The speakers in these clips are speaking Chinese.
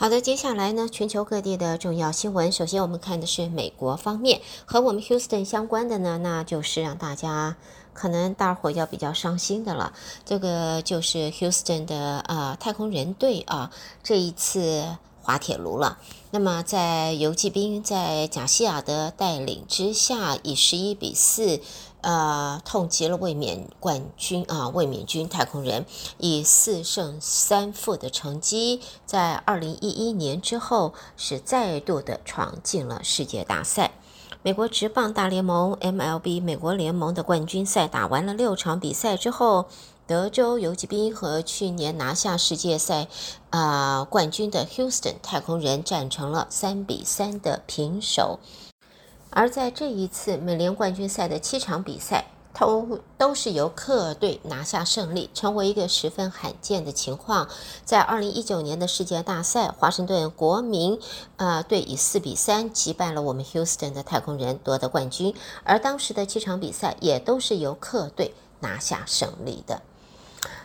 好的，接下来呢，全球各地的重要新闻。首先，我们看的是美国方面和我们 Houston 相关的呢，那就是让大家可能大伙要比较伤心的了。这个就是 Houston 的、呃、太空人队啊，这一次滑铁卢了。那么在游骑兵在贾西亚的带领之下，以十一比四。呃，痛击了卫冕冠军啊，卫冕军太空人以四胜三负的成绩，在二零一一年之后是再度的闯进了世界大赛。美国职棒大联盟 MLB 美国联盟的冠军赛打完了六场比赛之后，德州游骑兵和去年拿下世界赛啊、冠军的 Houston 太空人战成了三比三的平手。而在这一次美联冠军赛的七场比赛，都都是由客队拿下胜利，成为一个十分罕见的情况。在二零一九年的世界大赛，华盛顿国民啊队以四比三击败了我们 Houston 的太空人，夺得冠军。而当时的七场比赛也都是由客队拿下胜利的。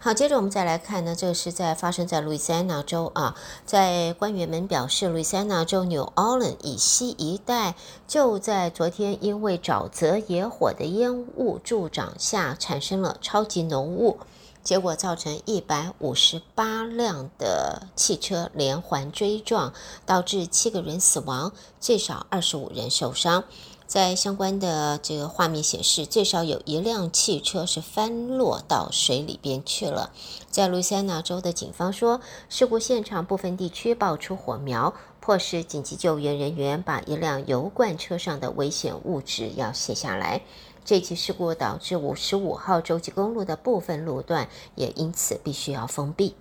好，接着我们再来看呢，这个是在发生在路易斯安那州啊，在官员们表示，路易斯安那州纽奥良以西一带就在昨天因为沼泽野火的烟雾助长下产生了超级浓雾，结果造成一百五十八辆的汽车连环追撞，导致七个人死亡，最少二十五人受伤。在相关的这个画面显示，最少有一辆汽车是翻落到水里边去了。在路易斯安那州的警方说，事故现场部分地区爆出火苗，迫使紧急救援人员把一辆油罐车上的危险物质要卸下来。这起事故导致五十五号洲际公路的部分路段也因此必须要封闭。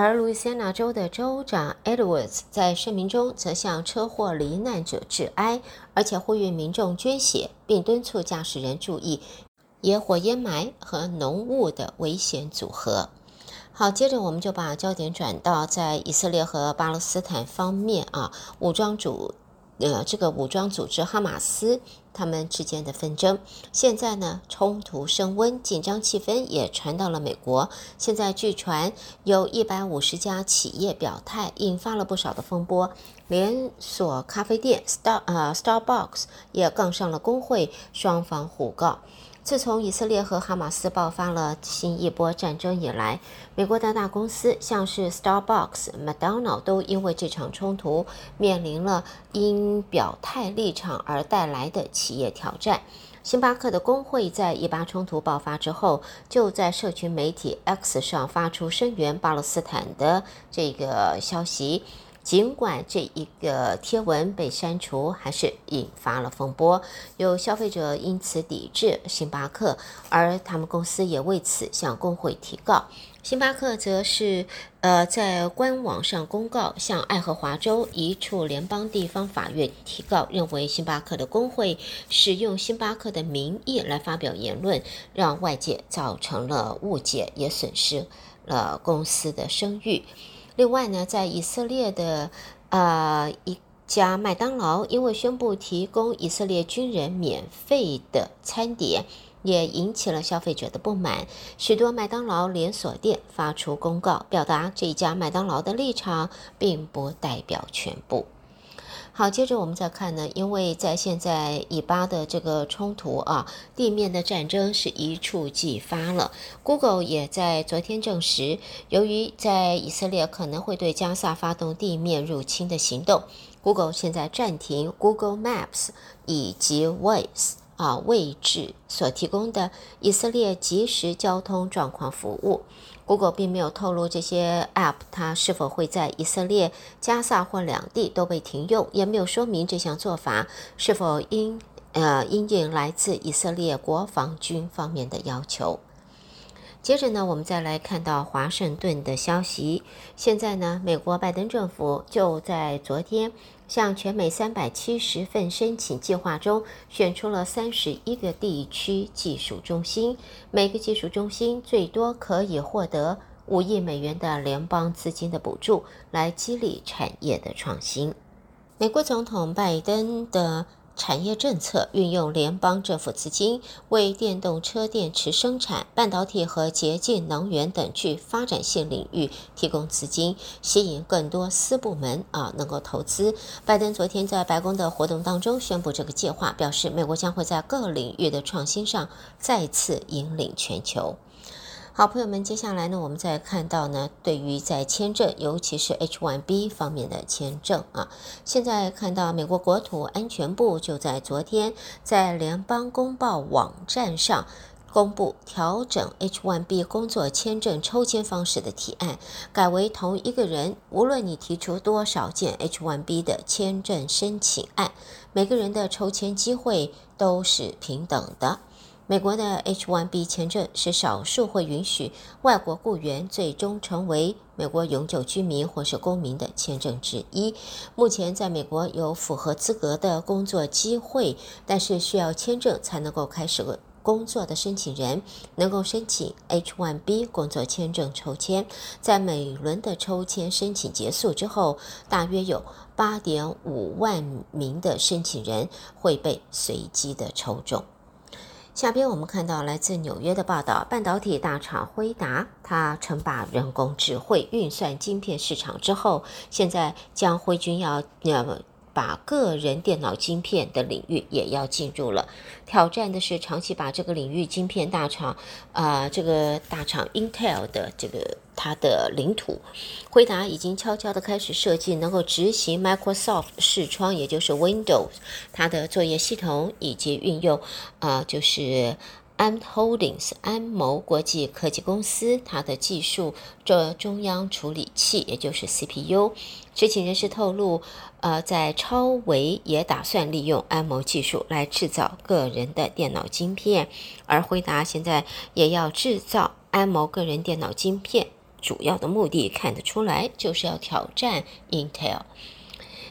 而路易斯安那州的州长 Edwards 在声明中则向车祸罹难者致哀，而且呼吁民众捐血，并敦促驾驶人注意野火烟霾和浓雾的危险组合。好，接着我们就把焦点转到在以色列和巴勒斯坦方面啊，武装组。呃，这个武装组织哈马斯他们之间的纷争，现在呢冲突升温，紧张气氛也传到了美国。现在据传有一百五十家企业表态，引发了不少的风波。连锁咖啡店 Star 呃 Starbucks 也杠上了工会，双方互告。自从以色列和哈马斯爆发了新一波战争以来，美国的大公司像是 Starbucks、麦当劳都因为这场冲突面临了因表态立场而带来的企业挑战。星巴克的工会在以巴冲突爆发之后，就在社群媒体 X 上发出声援巴勒斯坦的这个消息。尽管这一个贴文被删除，还是引发了风波，有消费者因此抵制星巴克，而他们公司也为此向工会提告。星巴克则是呃在官网上公告，向爱荷华州一处联邦地方法院提告，认为星巴克的工会使用星巴克的名义来发表言论，让外界造成了误解，也损失了公司的声誉。另外呢，在以色列的呃一家麦当劳，因为宣布提供以色列军人免费的餐点，也引起了消费者的不满。许多麦当劳连锁店发出公告，表达这一家麦当劳的立场，并不代表全部。好，接着我们再看呢，因为在现在以巴的这个冲突啊，地面的战争是一触即发了。Google 也在昨天证实，由于在以色列可能会对加萨发动地面入侵的行动，Google 现在暂停 Google Maps 以及 Waze 啊位置所提供的以色列即时交通状况服务。Google 并没有透露这些 App 它是否会在以色列、加萨或两地都被停用，也没有说明这项做法是否因呃因应来自以色列国防军方面的要求。接着呢，我们再来看到华盛顿的消息。现在呢，美国拜登政府就在昨天。向全美三百七十份申请计划中，选出了三十一个地区技术中心，每个技术中心最多可以获得五亿美元的联邦资金的补助，来激励产业的创新。美国总统拜登的产业政策，运用联邦政府资金，为电动车电池生产、半导体和洁净能源等具发展性领域提供资金，吸引更多私部门啊能够投资。拜登昨天在白宫的活动当中宣布这个计划，表示美国将会在各领域的创新上再次引领全球。好，朋友们，接下来呢，我们再看到呢，对于在签证，尤其是 H-1B 方面的签证啊，现在看到美国国土安全部就在昨天在联邦公报网站上公布调整 H-1B 工作签证抽签方式的提案，改为同一个人，无论你提出多少件 H-1B 的签证申请案，每个人的抽签机会都是平等的。美国的 H-1B 签证是少数会允许外国雇员最终成为美国永久居民或是公民的签证之一。目前在美国有符合资格的工作机会，但是需要签证才能够开始工作的申请人，能够申请 H-1B 工作签证抽签。在每轮的抽签申请结束之后，大约有八点五万名的申请人会被随机的抽中。下边我们看到来自纽约的报道，半导体大厂辉达，它称霸人工智慧运算晶片市场之后，现在将辉军要要把个人电脑晶片的领域也要进入了。挑战的是长期把这个领域晶片大厂，啊、这个大厂 Intel 的这个。它的领土，辉达已经悄悄地开始设计能够执行 Microsoft 视窗，也就是 Windows，它的作业系统以及运用啊、就是 ARM Holdings 安谋国际科技公司它的技术做中央处理器，也就是 CPU。知情人士透露，呃，在超微也打算利用安谋技术来制造个人的电脑晶片，而辉达现在也要制造安谋个人电脑晶片。主要的目的看得出来，就是要挑战 Intel。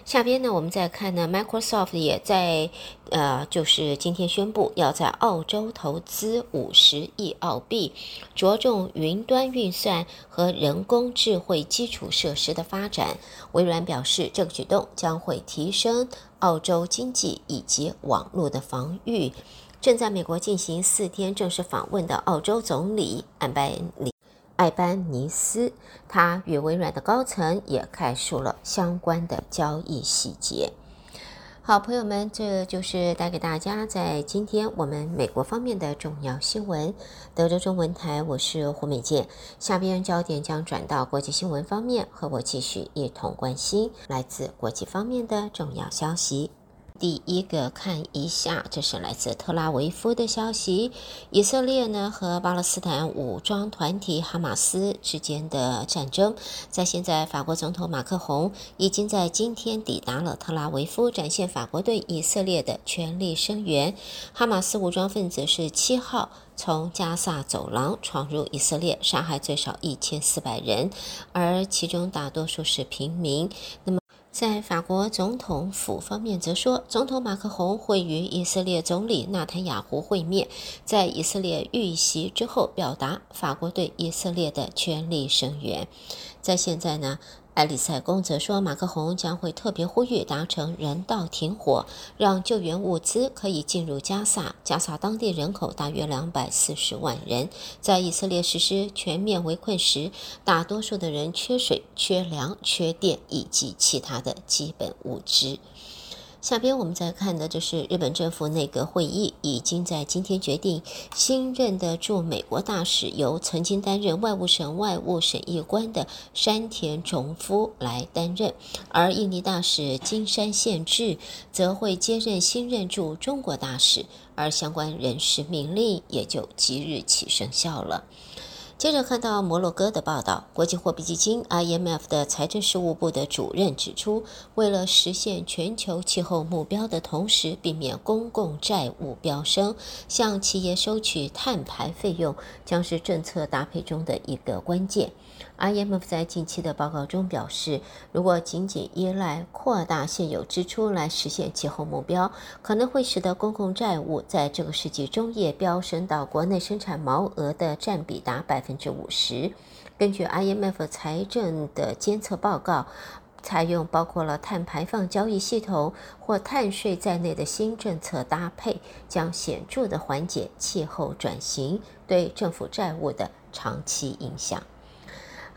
下边呢，我们再看呢，Microsoft 也在呃，就是今天宣布要在澳洲投资五十亿澳币，着重云端运算和人工智慧基础设施的发展。微软表示，这个举动将会提升澳洲经济以及网络的防御。正在美国进行四天正式访问的澳洲总理安班尼。艾班尼斯，他与微软的高层也概述了相关的交易细节。好，朋友们，这就是带给大家在今天我们美国方面的重要新闻。德州中文台，我是胡美健。下边焦点将转到国际新闻方面，和我继续一同关心来自国际方面的重要消息。第一个看一下，这是来自特拉维夫的消息。以色列呢和巴勒斯坦武装团体哈马斯之间的战争，在现在法国总统马克宏已经在今天抵达了特拉维夫，展现法国对以色列的全力声援。哈马斯武装分子是七号从加萨走廊闯入以色列，杀害最少一千四百人，而其中大多数是平民。那么。在法国总统府方面则说，总统马克宏会与以色列总理纳坦雅胡会面，在以色列遇袭之后，表达法国对以色列的全力声援。在现在呢，埃里塞宫则说，马克宏将会特别呼吁达成人道停火，让救援物资可以进入加萨。加萨当地人口大约两百四十万人，在以色列实施全面围困时，大多数的人缺水、缺粮、缺电以及其他的基本物资。下边我们再看的就是日本政府内阁会议已经在今天决定，新任的驻美国大使由曾经担任外务省外务审议官的山田重夫来担任，而印尼大使金山宪治则会接任新任驻中国大使，而相关人事命令也就即日起生效了。接着看到摩洛哥的报道，国际货币基金 IMF 的财政事务部的主任指出，为了实现全球气候目标的同时，避免公共债务飙升，向企业收取碳排费用将是政策搭配中的一个关键。IMF 在近期的报告中表示，如果仅仅依赖扩大现有支出来实现气候目标，可能会使得公共债务在这个世纪中叶飙升到国内生产毛额的占比达百分之五十。根据 IMF 财政的监测报告，采用包括了碳排放交易系统或碳税在内的新政策搭配，将显著的缓解气候转型对政府债务的长期影响。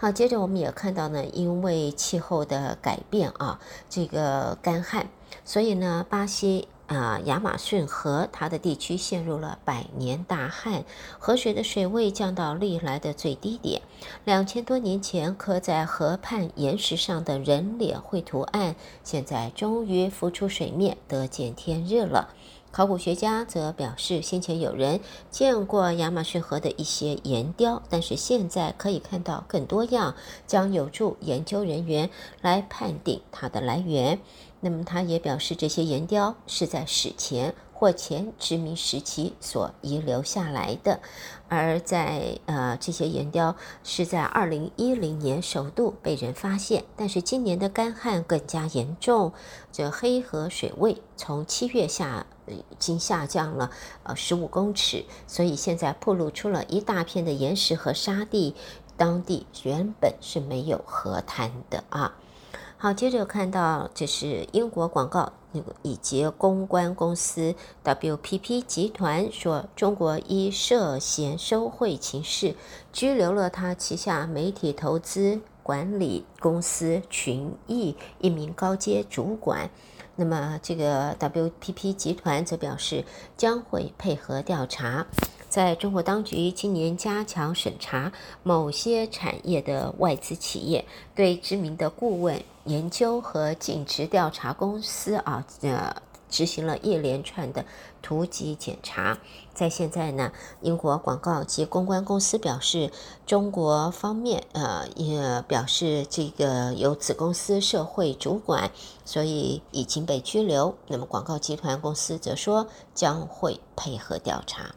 好，接着我们也看到呢，因为气候的改变啊，这个干旱，所以呢，巴西。啊，亚马逊河它的地区陷入了百年大旱，河水的水位降到历来的最低点。两千多年前刻在河畔岩石上的人脸绘图案，现在终于浮出水面，得见天日了。考古学家则表示，先前有人见过亚马逊河的一些岩雕，但是现在可以看到更多样，将有助研究人员来判定它的来源。那么，他也表示，这些岩雕是在史前或前殖民时期所遗留下来的，而在呃，这些岩雕是在二零一零年首度被人发现，但是今年的干旱更加严重，这黑河水位从七月下已经下降了呃十五公尺，所以现在暴露出了一大片的岩石和沙地，当地原本是没有河滩的啊。好，接着看到这是英国广告以及公关公司 WPP 集团说，中国以涉嫌收贿情事拘留了他旗下媒体投资管理公司群益一名高阶主管。那么，这个 WPP 集团则表示将会配合调查。在中国当局今年加强审查某些产业的外资企业，对知名的顾问研究和尽职调查公司啊，呃，执行了一连串的突击检查。在现在呢，英国广告及公关公司表示，中国方面呃也表示这个有子公司社会主管，所以已经被拘留。那么广告集团公司则说将会配合调查。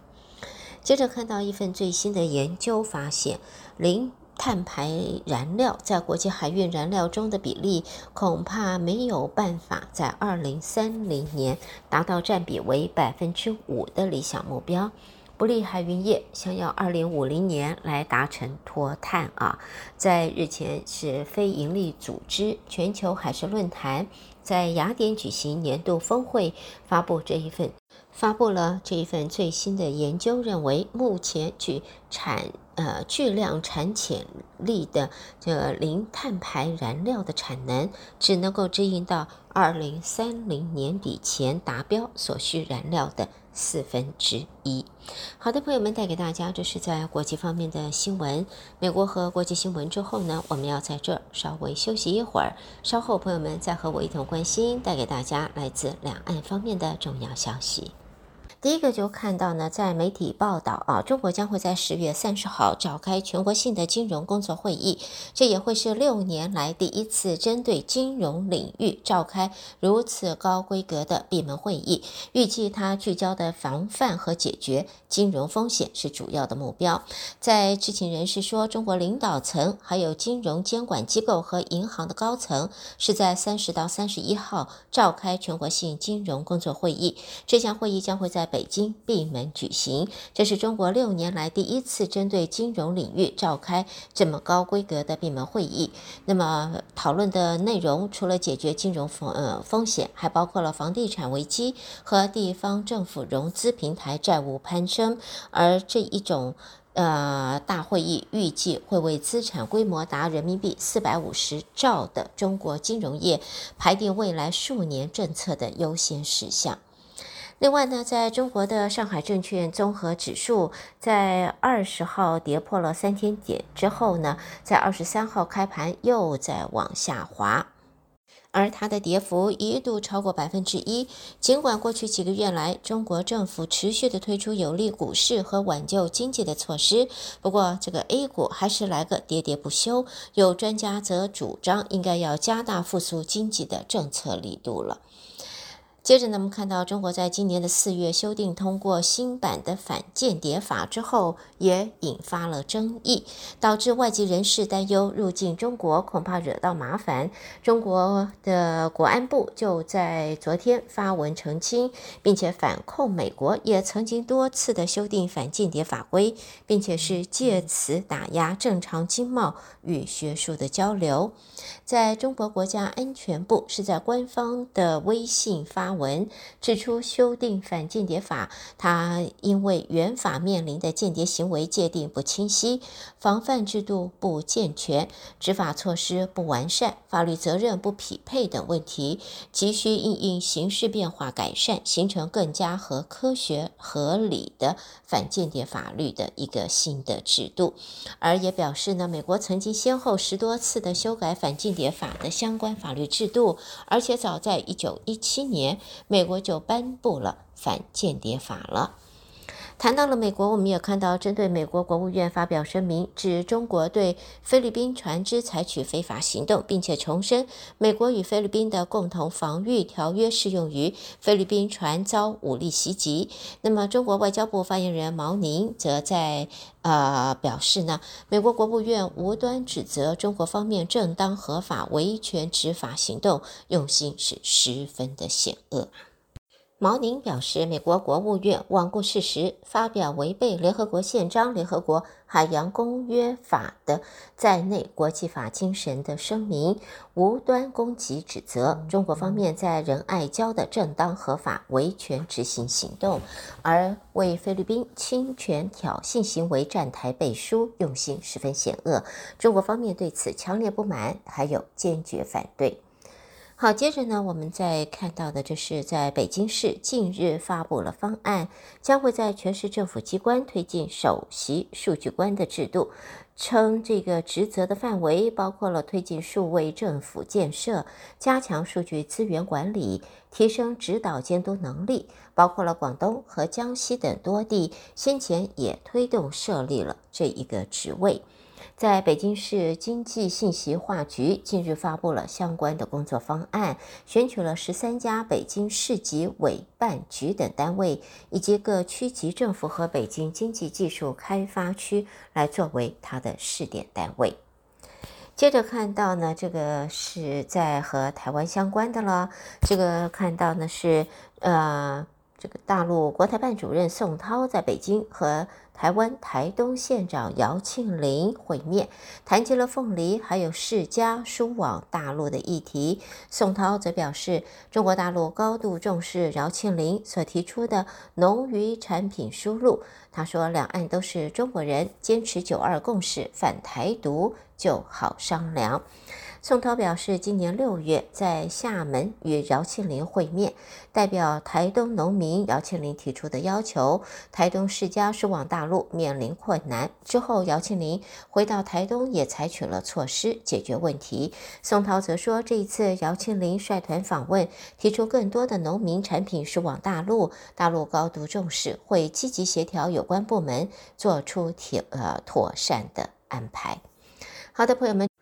接着看到一份最新的研究发现，零碳排燃料在国际海运燃料中的比例恐怕没有办法在二零三零年达到占比为百分之五的理想目标，不利海运业想要二零五零年来达成脱碳啊。在日前是非营利组织全球海事论坛在雅典举行年度峰会，发布这一份。发布了这一份最新的研究，认为目前去产呃巨量产潜力的这零碳排燃料的产能，只能够支应到二零三零年底前达标所需燃料的四分之一。好的，朋友们，带给大家这是在国际方面的新闻，美国和国际新闻之后呢，我们要在这儿稍微休息一会儿，稍后朋友们再和我一同关心带给大家来自两岸方面的重要消息。第一个就看到呢，在媒体报道啊，中国将会在十月三十号召开全国性的金融工作会议，这也会是六年来第一次针对金融领域召开如此高规格的闭门会议。预计它聚焦的防范和解决金融风险是主要的目标。在知情人士说，中国领导层还有金融监管机构和银行的高层是在三十到三十一号召开全国性金融工作会议。这项会议将会在北京闭门举行，这是中国六年来第一次针对金融领域召开这么高规格的闭门会议。那么讨论的内容除了解决金融风呃风险，还包括了房地产危机和地方政府融资平台债务攀升。而这一种呃大会议预计会为资产规模达人民币四百五十兆的中国金融业排定未来数年政策的优先事项。另外呢，在中国的上海证券综合指数在二十号跌破了三千点之后呢，在二十三号开盘又在往下滑，而它的跌幅一度超过百分之一。尽管过去几个月来，中国政府持续的推出有利股市和挽救经济的措施，不过这个 A 股还是来个喋喋不休。有专家则主张，应该要加大复苏经济的政策力度了。接着呢，我们看到中国在今年的四月修订通过新版的反间谍法之后，也引发了争议，导致外籍人士担忧入境中国恐怕惹到麻烦。中国的国安部就在昨天发文澄清，并且反控美国也曾经多次的修订反间谍法规，并且是借此打压正常经贸与学术的交流。在中国国家安全部是在官方的微信发文指出，修订反间谍法，它因为原法面临的间谍行为界定不清晰、防范制度不健全、执法措施不完善、法律责任不匹配等问题，急需应应形势变化改善，形成更加和科学合理的反间谍法律的一个新的制度。而也表示呢，美国曾经先后十多次的修改反间谍法的相关法律制度，而且早在一九一七年。美国就颁布了反间谍法了。谈到了美国，我们也看到，针对美国国务院发表声明，指中国对菲律宾船只采取非法行动，并且重申美国与菲律宾的共同防御条约适用于菲律宾船遭武力袭击。那么，中国外交部发言人毛宁则在呃表示呢，美国国务院无端指责中国方面正当合法维权执法行动，用心是十分的险恶。毛宁表示，美国国务院罔顾事实，发表违背联合国宪章、联合国海洋公约法的在内国际法精神的声明，无端攻击指责中国方面在仁爱礁的正当合法维权执行行动，而为菲律宾侵权挑衅行为站台背书，用心十分险恶。中国方面对此强烈不满，还有坚决反对。好，接着呢，我们再看到的就是在北京市近日发布了方案，将会在全市政府机关推进首席数据官的制度，称这个职责的范围包括了推进数位政府建设、加强数据资源管理、提升指导监督能力，包括了广东和江西等多地先前也推动设立了这一个职位。在北京市经济信息化局近日发布了相关的工作方案，选取了十三家北京市级委办局等单位，以及各区级政府和北京经济技术开发区来作为它的试点单位。接着看到呢，这个是在和台湾相关的了。这个看到呢是呃，这个大陆国台办主任宋涛在北京和。台湾台东县长姚庆林会面，谈及了凤梨还有释迦输往大陆的议题。宋涛则表示，中国大陆高度重视姚庆林所提出的农渔产品输入。他说，两岸都是中国人，坚持九二共识，反台独就好商量。宋涛表示，今年六月在厦门与姚庆林会面，代表台东农民姚庆林提出的要求，台东世家输往大陆面临困难。之后，姚庆林回到台东也采取了措施解决问题。宋涛则说，这一次姚庆林率团访问，提出更多的农民产品输往大陆，大陆高度重视，会积极协调有关部门，做出妥呃妥善的安排。好的，朋友们。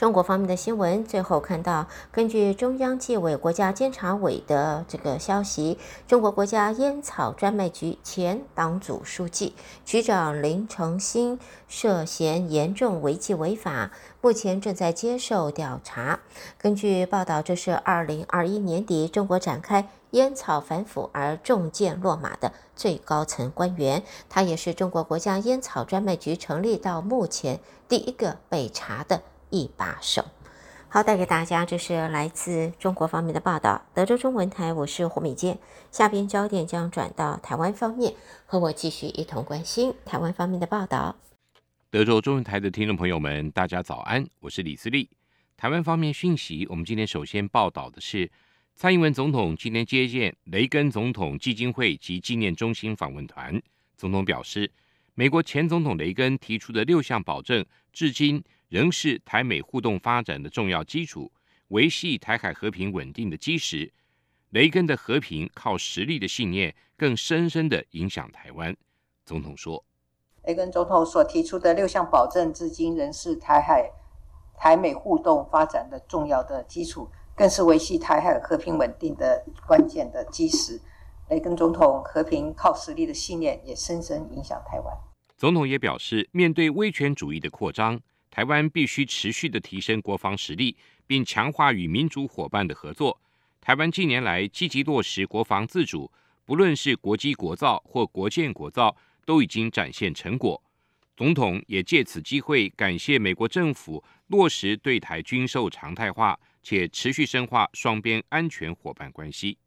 中国方面的新闻，最后看到，根据中央纪委国家监察委的这个消息，中国国家烟草专卖局前党组书记、局长林成新涉嫌严重违纪违法，目前正在接受调查。根据报道，这是二零二一年底中国展开烟草反腐而中箭落马的最高层官员，他也是中国国家烟草专卖局成立到目前第一个被查的。一把手，好，带给大家，这是来自中国方面的报道。德州中文台，我是胡美健。下边焦点将转到台湾方面，和我继续一同关心台湾方面的报道。德州中文台的听众朋友们，大家早安，我是李思利。台湾方面讯息，我们今天首先报道的是，蔡英文总统今天接见雷根总统基金会及纪念中心访问团。总统表示，美国前总统雷根提出的六项保证，至今。仍是台美互动发展的重要基础，维系台海和平稳定的基石。雷根的和平靠实力的信念，更深深地影响台湾。总统说：“雷根总统所提出的六项保证，至今仍是台海、台美互动发展的重要的基础。”更是维系台海和平稳定的关键的基石。雷根总统“和平靠实力”的信念也深深影响台湾。总统也表示，面对威权主义的扩张，台湾必须持续的提升国防实力，并强化与民主伙伴的合作。台湾近年来积极落实国防自主，不论是国机国造或国建国造，都已经展现成果。总统也借此机会感谢美国政府落实对台军售常态化，且持续深化双边安全伙伴关系。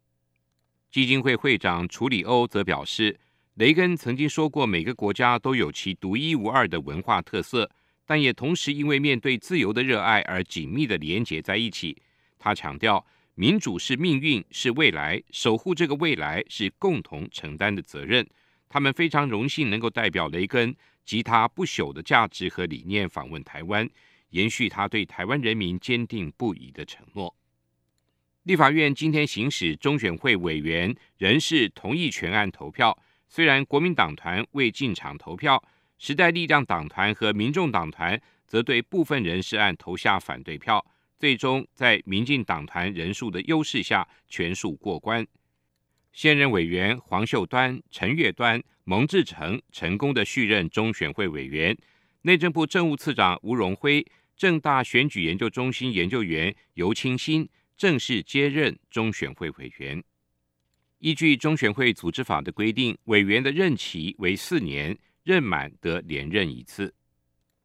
基金会会长楚里欧则表示，雷根曾经说过，每个国家都有其独一无二的文化特色，但也同时因为面对自由的热爱而紧密地连结在一起。他强调，民主是命运，是未来，守护这个未来是共同承担的责任。他们非常荣幸能够代表雷根及他不朽的价值和理念访问台湾，延续他对台湾人民坚定不移的承诺。立法院今天行使中选会委员人事同意权案投票，虽然国民党团未进场投票，时代力量党团和民众党团则对部分人事案投下反对票，最终在民进党团人数的优势下全数过关。现任委员黄秀端、陈月端、蒙志成成功的续任中选会委员，内政部政务次长吴荣辉、政大选举研究中心研究员尤清新。正式接任中选会委员。依据中选会组织法的规定，委员的任期为四年，任满得连任一次。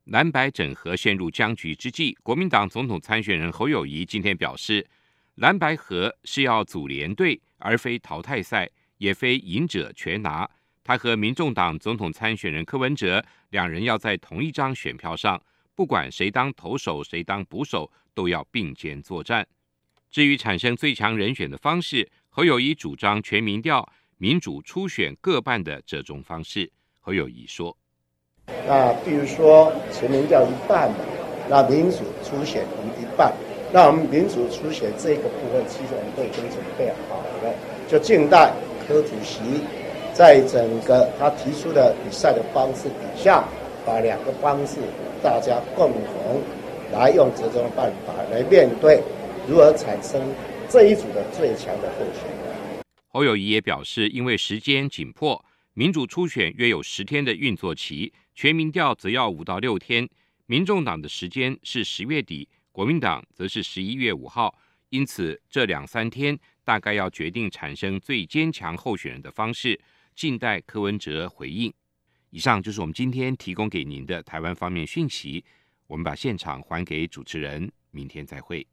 蓝白整合陷入僵局之际，国民党总统参选人侯友谊今天表示，蓝白合是要组联队，而非淘汰赛，也非赢者全拿。他和民众党总统参选人柯文哲两人要在同一张选票上，不管谁当投手，谁当捕手，都要并肩作战。至于产生最强人选的方式，侯友谊主张全民调、民主初选各半的这种方式。侯友宜说：“那比如说全民调一半嘛，那民主初选我们一半，那我们民主初选这个部分，其实我们都已经准备好了，就静待柯主席在整个他提出的比赛的方式底下，把两个方式大家共同来用这种办法来面对。”如何产生这一组的最强的候选人？侯友谊也表示，因为时间紧迫，民主初选约有十天的运作期，全民调则要五到六天。民众党的时间是十月底，国民党则是十一月五号，因此这两三天大概要决定产生最坚强候选人的方式，静待柯文哲回应。以上就是我们今天提供给您的台湾方面讯息。我们把现场还给主持人，明天再会。